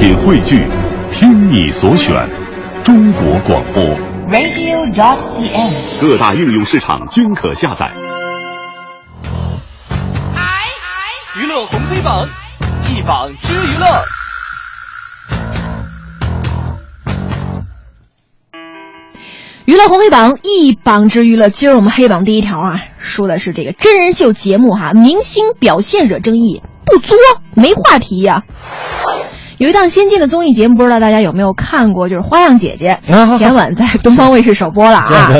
品汇聚，听你所选，中国广播。radio.dot.cn，。各大应用市场均可下载。娱乐红黑榜，一榜之娱乐。娱乐红黑榜一榜之娱乐，今儿我们黑榜第一条啊，说的是这个真人秀节目哈，明星表现惹争议，不作没话题呀、有一档新进的综艺节目，不知道大家有没有看过，就是《花样姐姐》，啊前晚在东方卫视首播了啊。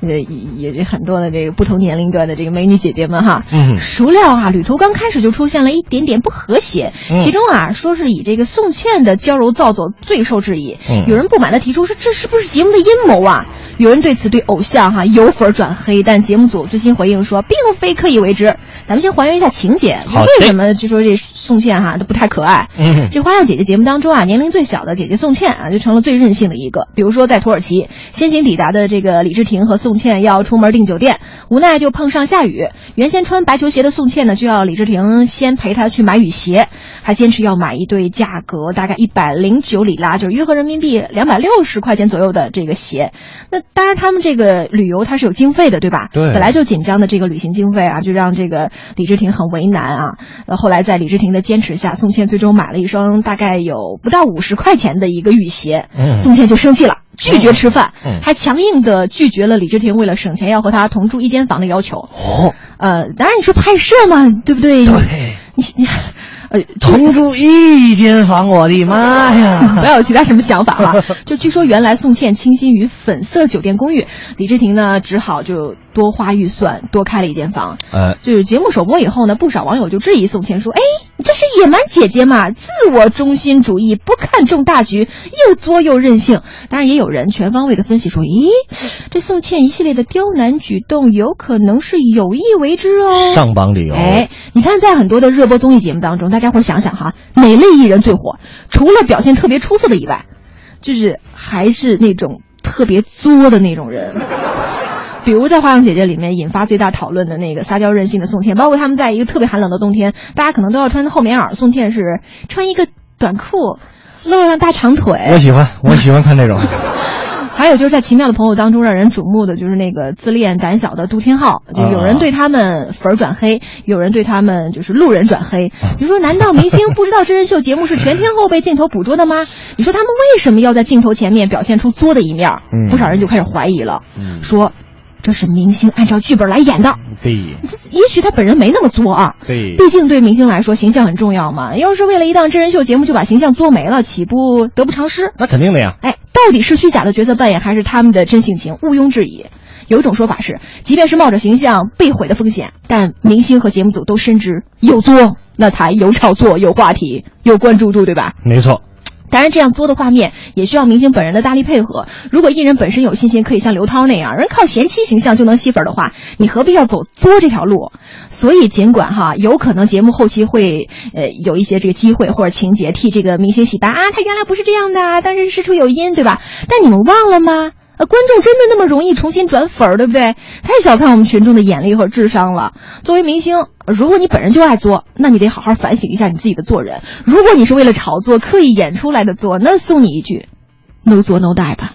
呃，也也很多的这个不同年龄段的这个美女姐姐们哈，嗯孰料啊，旅途刚开始就出现了一点点不和谐，嗯其中啊说是以这个宋茜的娇柔造作最受质疑，嗯有人不满的提出说这是不是节目的阴谋啊？有人对此对偶像哈由粉转黑，但节目组最新回应说并非刻意为之。咱们先还原一下情节，为什么就说这宋茜哈都不太可爱？嗯这《花样姐姐》节目当中啊，年龄最小的姐姐宋茜啊，就成了最任性的一个。比如说，在土耳其先行抵达的这个李治廷和宋茜要出门订酒店，无奈就碰上下雨。原先穿白球鞋的宋茜呢，就要李治廷先陪她去买雨鞋，还坚持要买一对价格大概一百零九里拉，就是约合人民币两百六十块钱左右的这个鞋。那当然，他们这个旅游它是有经费的，对吧？对本来就紧张的这个旅行经费啊，就让这个李治廷很为难啊。呃，后来在李治廷的坚持下，宋茜最终买了一双大概有不到五十块钱的一个雨鞋。嗯宋茜就生气了，拒绝吃饭，嗯还强硬的拒绝了李治廷为了省钱要和他同住一间房的要求。哦，呃，当然你说拍摄嘛，对不对？对，你你，呃，同住一间房，我的妈呀 不！要有其他什么想法了。就据说原来宋茜倾心于粉色酒店公寓，李治廷呢只好就多花预算多开了一间房。呃，就是节目首播以后呢，不少网友就质疑宋茜说：“哎，你这是野蛮姐姐嘛，自我中心主义，不看重大局，又作又任性。”当然，也有人全方位的分析说：“咦，这宋茜一系列的刁难举动，有可能是有意为之哦。”上榜理由，哎，你看，在很多的热播综艺节目当中，大家伙想想哈，哪类艺人最火？除了表现特别出色的以外，就是还是那种特别作的那种人。比如在《花样姐姐》里面引发最大讨论的那个撒娇任性的宋茜，包括他们在一个特别寒冷的冬天，大家可能都要穿厚棉袄，宋茜是穿一个短裤，露上大长腿。我喜欢，我喜欢看这种。还有就是在《奇妙的朋友》当中让人瞩目的，就是那个自恋胆小的杜天浩，就有人对他们粉儿转黑，有人对他们就是路人转黑。你说，难道明星不知道真人秀节目是全天候被镜头捕捉的吗？你说他们为什么要在镜头前面表现出作的一面不少人就开始怀疑了，嗯说这是明星按照剧本来演的。对也许他本人没那么作啊，对毕竟对明星来说形象很重要嘛。要是为了一档真人秀节目就把形象作没了，岂不得不偿失？那肯定的呀。哎，到底是虚假的角色扮演，还是他们的真性情？毋庸置疑。有一种说法是，即便是冒着形象被毁的风险，但明星和节目组都深知有作，那才有炒作、有话题、有关注度，对吧？没错，当然，这样作的画面也需要明星本人的大力配合。如果艺人本身有信心可以像刘涛那样，人靠贤妻形象就能吸粉的话，你何必要走作这条路？所以，尽管哈有可能节目后期会呃有一些这个机会或者情节替这个明星洗白啊，他原来不是这样的，但是事出有因，对吧？但你们忘了吗？呃，观众真的那么容易重新转粉儿，对不对？太小看我们群众的眼力和智商了。作为明星，如果你本人就爱作，那你得好好反省一下你自己的做人。如果你是为了炒作刻意演出来的作，那送你一句，no 作 no die 吧。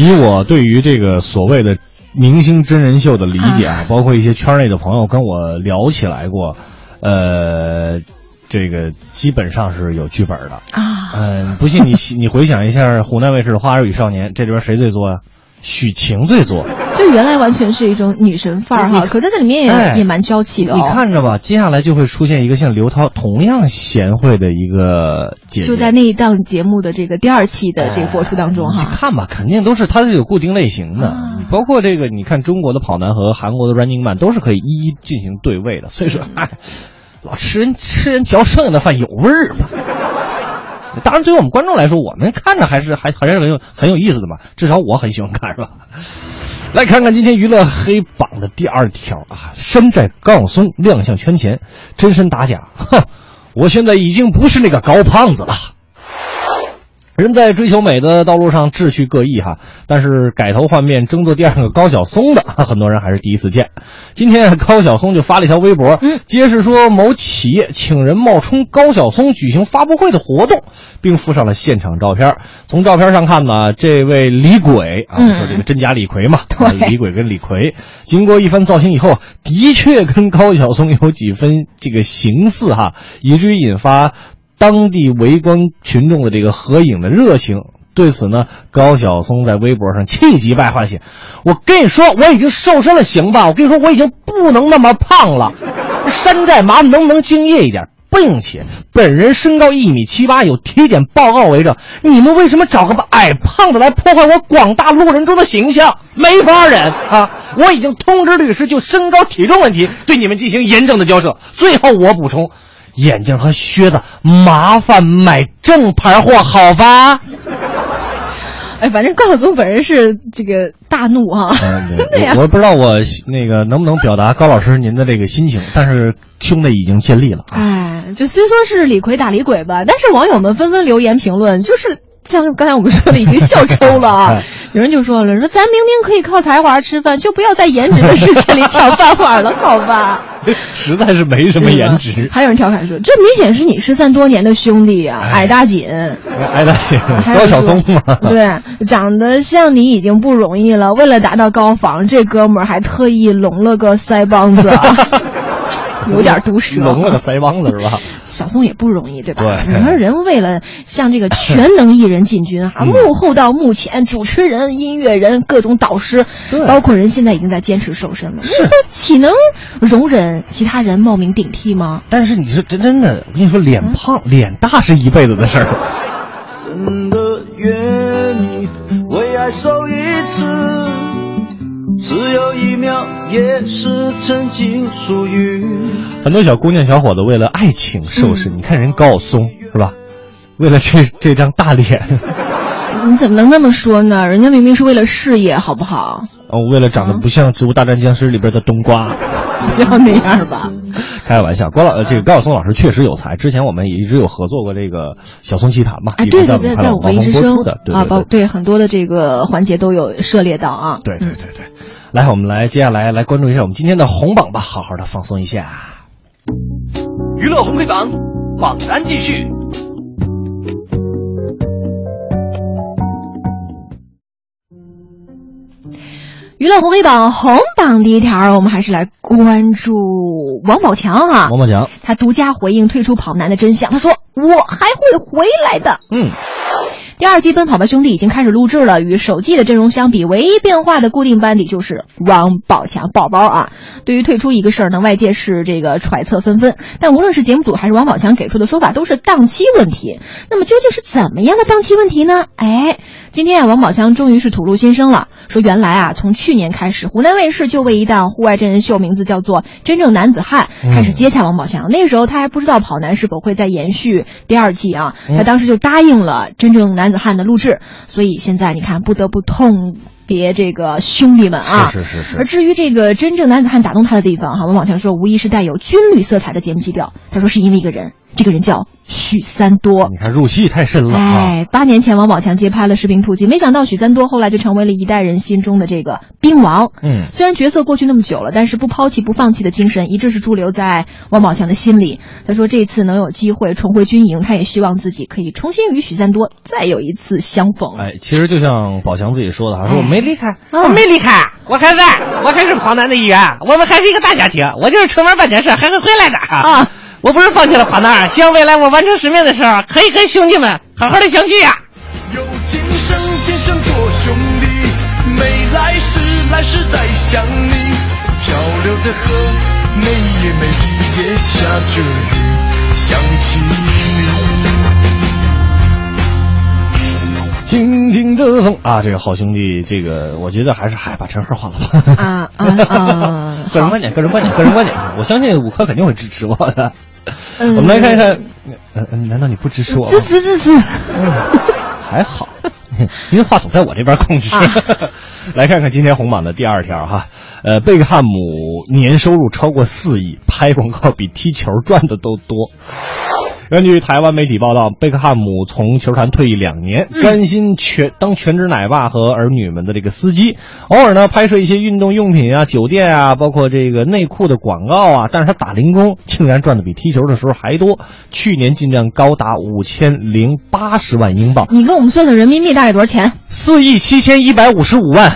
以我对于这个所谓的明星真人秀的理解啊，包括一些圈内的朋友跟我聊起来过，呃，这个基本上是有剧本的。啊，嗯，不信你 你回想一下湖南卫视的《花儿与少年》，这里边谁最作啊、许晴最作。就原来完全是一种女神范儿哈，你可在这里面也、哎也蛮娇气的哦。你看着吧，接下来就会出现一个像刘涛同样贤惠的一个姐姐。就在那一档节目的这个第二期的这个播出当中哈。你看吧，肯定都是它是有固定类型的。啊你包括这个，你看中国的跑男和韩国的 Running Man 都是可以一一进行对位的。所以说，哎，老吃人吃人嚼剩下的饭有味儿吗？当然，对于我们观众来说，我们看着还是还还是很有很有意思的嘛。至少我很喜欢看，是吧？来看看今天娱乐黑榜的第二条啊，山寨高晓松亮相圈钱，真身打假，哼，我现在已经不是那个高胖子了。人在追求美的道路上志趣各异哈，但是改头换面争做第二个高晓松的，很多人还是第一次见。今天高晓松就发了一条微博，嗯揭示说某企业请人冒充高晓松举行发布会的活动，并附上了现场照片。从照片上看呢，这位李鬼啊，嗯说这个真假李逵嘛，李鬼跟李逵，经过一番造型以后，的确跟高晓松有几分这个形似哈，以至于引发当地围观群众的这个合影的热情。对此呢，高晓松在微博上气急败坏地写：“我跟你说，我已经瘦身了，行吧？我跟你说，我已经不能那么胖了。山寨麻能不能敬业一点？并且本人身高一米七八，有体检报告为证。你们为什么找个矮胖子来破坏我广大路人中的形象？没法忍啊！我已经通知律师就身高体重问题对你们进行严正的交涉。最后我补充，眼镜和靴子麻烦买正牌货，好吧？哎，反正高晓松本人是这个大怒哈、嗯，对 呀我我不知道我那个能不能表达高老师您的这个心情，但是兄弟已经尽力了啊。哎，就虽说是李逵打李鬼吧，但是网友们纷纷留言评论，就是像刚才我们说的，已经笑抽了啊 哎。有人就说了，说咱明明可以靠才华吃饭，就不要在颜值的世界里挑饭碗了，好吧？实在是没什么颜值。还有人调侃说，这明显是你失散多年的兄弟啊，矮大紧。矮，大紧，高晓松嘛，对，长得像你已经不容易了，为了达到高仿，这哥们儿还特意隆了个腮帮子，有点毒舌。聋了个腮帮子是吧？小松也不容易，对吧？对你说人为了向这个全能艺人进军啊，嗯幕后到幕前，主持人、音乐人、各种导师，包括人现在已经在坚持瘦身了，你说岂能容忍其他人冒名顶替吗？但是你说真真的，我跟你说，脸胖、脸大是一辈子的事儿。真的愿意为爱受一次，只有一秒，也是曾经属于。很多小姑娘、小伙子为了爱情瘦身，你看人高晓松是吧？为了这这张大脸，你怎么能那么说呢？人家明明是为了事业，好不好？哦，为了长得不像《植物大战僵尸》里边的冬瓜。不 要那样吧。开玩笑，郭老呃这个高晓松老师确实有才，之前我们也一直有合作过这个《小松奇谈》嘛，哎，对对对，直在我们一之声播出的，对啊，对对。包对很多的这个环节都有涉猎到啊。对对对对，来，我们来接下来来关注一下我们今天的红榜吧，好好的放松一下。娱乐红黑榜榜单继续。娱乐红黑榜红榜第一条，我们还是来关注王宝强哈、王宝强，他独家回应退出跑男的真相，他说：“我还会回来的。”嗯，第二季《奔跑吧兄弟》已经开始录制了，与首季的阵容相比，唯一变化的固定班底就是王宝强宝宝啊。对于退出一个事儿呢，外界是这个揣测纷纷，但无论是节目组还是王宝强给出的说法，都是档期问题。那么究竟是怎么样的档期问题呢？哎，今天啊，王宝强终于是吐露心声了，说原来啊，从去年开始，湖南卫视就为一档户外真人秀，名字叫做《真正男子汉》，开始接洽王宝强。那时候他还不知道跑男是否会再延续第二季啊，他当时就答应了《真正男子汉》的录制，所以现在你看不得不痛别这个兄弟们啊。是是是是，而至于这个真正男子汉打动他的地方，哈，王宝强说无疑是带有军旅色彩的节目基调。他说是因为一个人，这个人叫许三多。你看入戏太深了啊。哎，八年前王宝强接拍了《士兵突击》，没想到许三多后来就成为了一代人心中的这个兵王。嗯，虽然角色过去那么久了，但是不抛弃不放弃的精神一直是驻留在王宝强的心里。他说这次能有机会重回军营，他也希望自己可以重新与许三多再有一次相逢。哎，其实就像宝强自己说的哈，说我没离开，嗯我没离开，我还在，我还是跑男的一员，我们还是一个大家庭，我就是出门办点事还会回来的啊！我不是放弃了跑男，希望未来我完成使命的时候，可以跟兄弟们好好的相聚呀、有今生，今生做兄弟，没来世，来世再想你。漂流的河，每夜每日也下着雨，想起你。静静的风啊，这个好兄弟，这个我觉得还是嗨，把陈赫换了吧。啊啊啊！个人观点，个人观点，个人观点，我相信五科肯定会支持我的。嗯我们来看一看，难道你不支持我吗支？持支持。还好，因为话筒在我这边控制。啊 来看看今天红榜的第二条哈，呃，贝克汉姆年收入超过四亿，拍广告比踢球赚的都多。根据台湾媒体报道，贝克汉姆从球坛退役两年，甘心全当全职奶爸和儿女们的这个司机，偶尔呢拍摄一些运动用品啊、酒店啊，包括这个内裤的广告啊。但是他打零工，竟然赚的比踢球的时候还多，去年进账高达五千零八十万英镑，你跟我们算算人民币大概多少钱？四亿七千一百五十五万，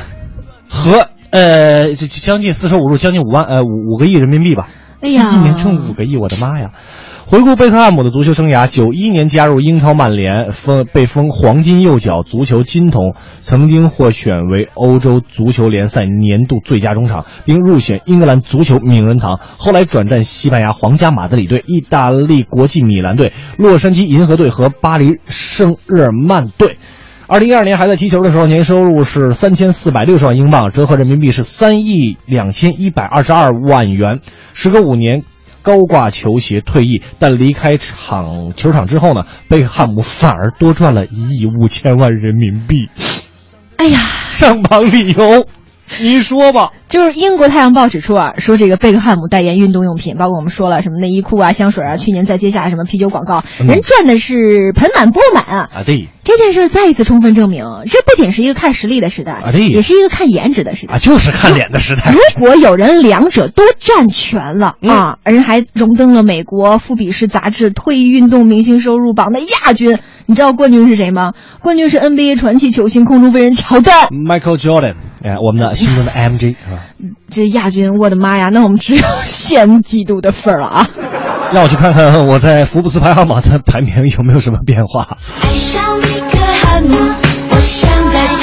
和呃，这这将近四舍五入将近五万呃五五个亿人民币吧。哎呀一年挣五个亿，我的妈呀！回顾贝克汉姆的足球生涯，九一年加入英超曼联，封被封黄金右脚、足球金童，曾经获选为欧洲足球联赛年度最佳中场，并入选英格兰足球名人堂。后来转战西班牙皇家马德里队、意大利国际米兰队、洛杉矶银河队和巴黎圣日耳曼队。二零一二年还在踢球的时候，年收入是三千四百六十万英镑，折合人民币是三亿两千一百二十二万元。时隔五年，高挂球鞋退役，但离开场球场之后呢，贝克汉姆反而多赚了一亿五千万人民币。哎呀，上榜理由，你说吧。就是英国《太阳报》指出啊，说这个贝克汉姆代言运动用品，包括我们说了什么内衣裤啊、香水啊，去年在接下什么啤酒广告，嗯人赚的是盆满钵满啊。啊，对这件事再一次充分证明，这不仅是一个看实力的时代，啊对也是一个看颜值的时代。啊，就是看脸的时代。如果有人两者都占全了、嗯啊，人还荣登了美国《富比士》杂志退役运动明星收入榜的亚军。你知道冠军是谁吗？冠军是 NBA 传奇球星空中飞人乔丹。Michael Jordan，哎，我们的 心中的 MJ 是吧？这亚军，我的妈呀！那我们只有羡慕嫉妒的份儿了啊！让我去看看我在福布斯排行榜的排名有没有什么变化。爱上贝克汉姆，我想带